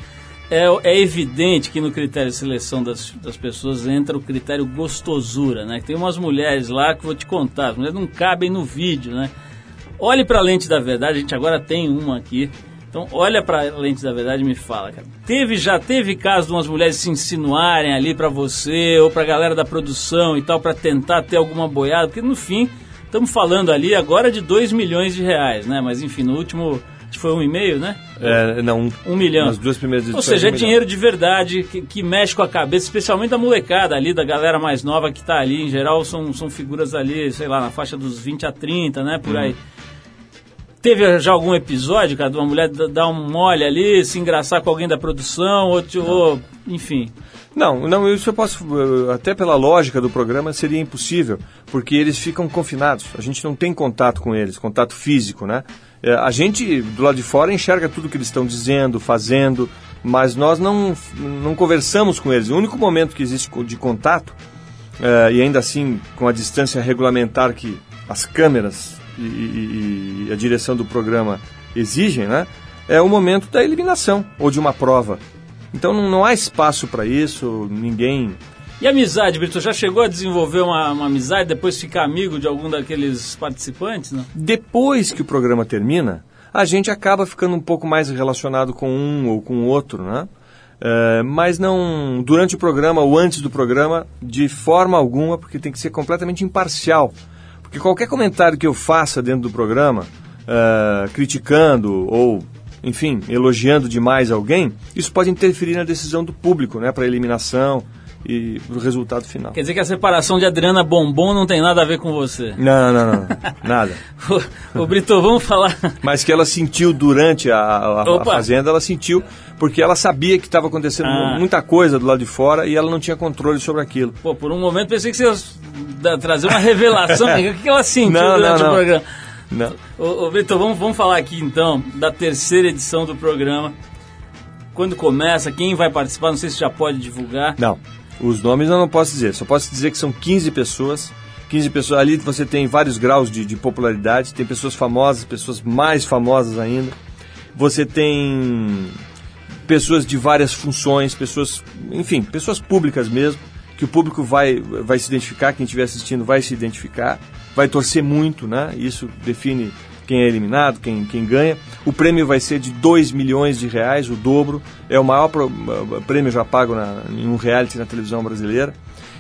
É, é evidente que no critério de seleção das, das pessoas entra o critério gostosura, né? Tem umas mulheres lá que vou te contar, as mulheres não cabem no vídeo, né? Olhe para a lente da verdade, a gente agora tem uma aqui. Então, olha para a lente da verdade e me fala, cara. Teve, já teve caso de umas mulheres se insinuarem ali para você ou para a galera da produção e tal, para tentar ter alguma boiada? Porque no fim, estamos falando ali agora de 2 milhões de reais, né? Mas enfim, no último, acho que foi um e meio, né? É, não, Um milhão. Nas duas primeiras Ou edições, seja, é um milhão. dinheiro de verdade que, que mexe com a cabeça, especialmente da molecada ali, da galera mais nova que tá ali. Em geral, são, são figuras ali, sei lá, na faixa dos 20 a 30, né? Uhum. Por aí. Teve já algum episódio, cara, de uma mulher dar um mole ali, se engraçar com alguém da produção, ou, ou enfim. Não, não, isso eu posso, até pela lógica do programa, seria impossível, porque eles ficam confinados. A gente não tem contato com eles, contato físico, né? Eh, A gente, do lado de fora, enxerga tudo que eles estão dizendo, fazendo, mas nós não, não conversamos com eles. O único momento que existe de contato, eh, e ainda assim com a distância regulamentar que as câmeras e, e- a direção do programa exigem, né? É o momento da eliminação ou de uma prova. Então não, não há espaço para isso, ninguém. E amizade, Brito? Já chegou a desenvolver uma, uma amizade, depois ficar amigo de algum daqueles participantes, não? Depois que o programa termina, a gente acaba ficando um pouco mais relacionado com um ou com o outro, né? É, mas não durante o programa ou antes do programa, de forma alguma, porque tem que ser completamente imparcial. Porque qualquer comentário que eu faça dentro do programa, é, criticando ou, enfim, elogiando demais alguém, isso pode interferir na decisão do público, né, para eliminação e o resultado final. Quer dizer que a separação de Adriana Bombom não tem nada a ver com você. Não, não, não, nada. Ô, ô, Brito, vamos falar. Mas que ela sentiu durante a, a- a fazenda, ela sentiu porque ela sabia que estava acontecendo Ah. muita coisa do lado de fora e ela não tinha controle sobre aquilo. Pô, por um momento pensei que você ia trazer uma revelação. o que ela sentiu Não, durante não, o não. programa? Não. Ô, ô Vitor, vamos, vamos falar aqui então da terceira edição do programa. Quando começa, quem vai participar, não sei se já pode divulgar. Não. Os nomes eu não posso dizer. Só posso dizer que são 15 pessoas. 15 pessoas. Ali você tem vários graus de, de popularidade. Tem pessoas famosas, pessoas mais famosas ainda. Você tem pessoas de várias funções, pessoas, enfim, pessoas públicas mesmo, que o público vai, vai se identificar, quem estiver assistindo vai se identificar, vai torcer muito, né? Isso define quem é eliminado, quem, quem ganha. O prêmio vai ser de 2 milhões de reais, o dobro. É o maior pro, prêmio já pago na, em um reality na televisão brasileira.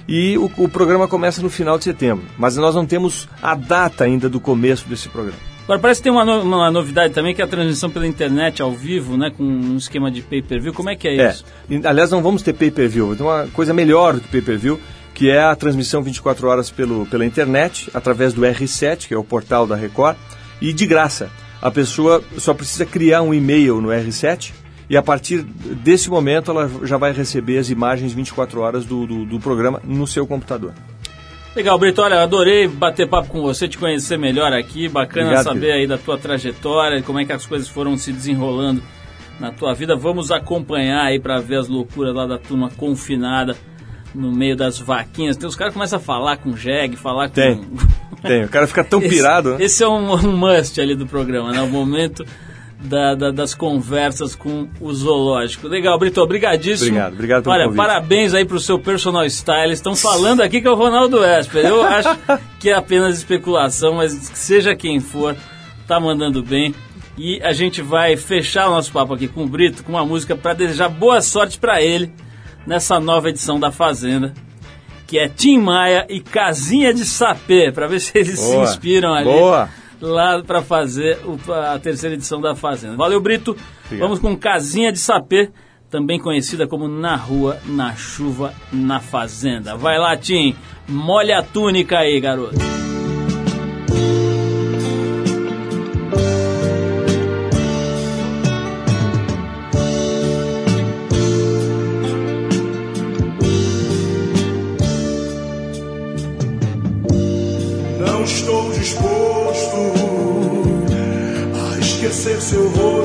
E o, o programa começa no final de setembro, mas nós não temos a data ainda do começo desse programa. Agora parece que tem uma, no, uma novidade também, que é a transmissão pela internet ao vivo, né? Com um esquema de pay-per-view. Como é que é, É, isso? aliás, não vamos ter pay-per-view, tem uma coisa melhor do que pay-per-view, que é a transmissão 24 horas pelo, pela internet, através do R7, que é o portal da Record, e de graça. A pessoa só precisa criar um e-mail no R7 e a partir desse momento ela já vai receber as imagens 24 horas do, do, do programa no seu computador. Legal, Brito, olha, adorei bater papo com você, te conhecer melhor aqui. Bacana Obrigado, saber querido. aí da tua trajetória, como é que as coisas foram se desenrolando na tua vida. Vamos acompanhar aí pra ver as loucuras lá da turma confinada no meio das vaquinhas. Tem os caras começam a falar com jegue, falar com. Tem. Tem, o cara fica tão Esse- pirado. né? Esse é um, um must ali do programa, né? O momento da- da- das conversas com o zoológico. Legal, Brito, obrigadíssimo. Obrigado, obrigado pelo Olha, convite. parabéns aí pro seu personal style. Estão falando aqui que é o Ronaldo Esper. Eu acho que é apenas especulação, mas seja quem for, tá mandando bem. E a gente vai fechar o nosso papo aqui com o Brito com uma música para desejar boa sorte para ele nessa nova edição da Fazenda. Que é Tim Maia e Casinha de Sapê, para ver se eles Boa, se inspiram ali boa. lá para fazer a terceira edição da Fazenda. Valeu, Brito. Obrigado. Vamos com Casinha de Sapê, também conhecida como Na Rua, na Chuva, na Fazenda. Vai lá, Tim. Molha a túnica aí, garoto. Seu rosto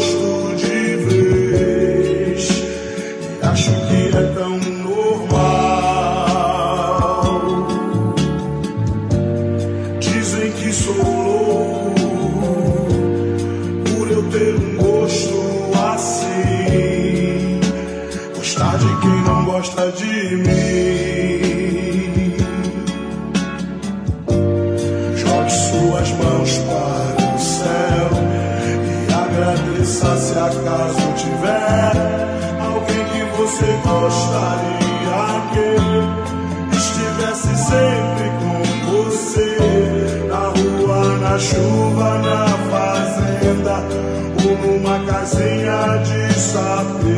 gostaria que estivesse sempre com você na rua, na chuva, na fazenda ou numa casinha de saber.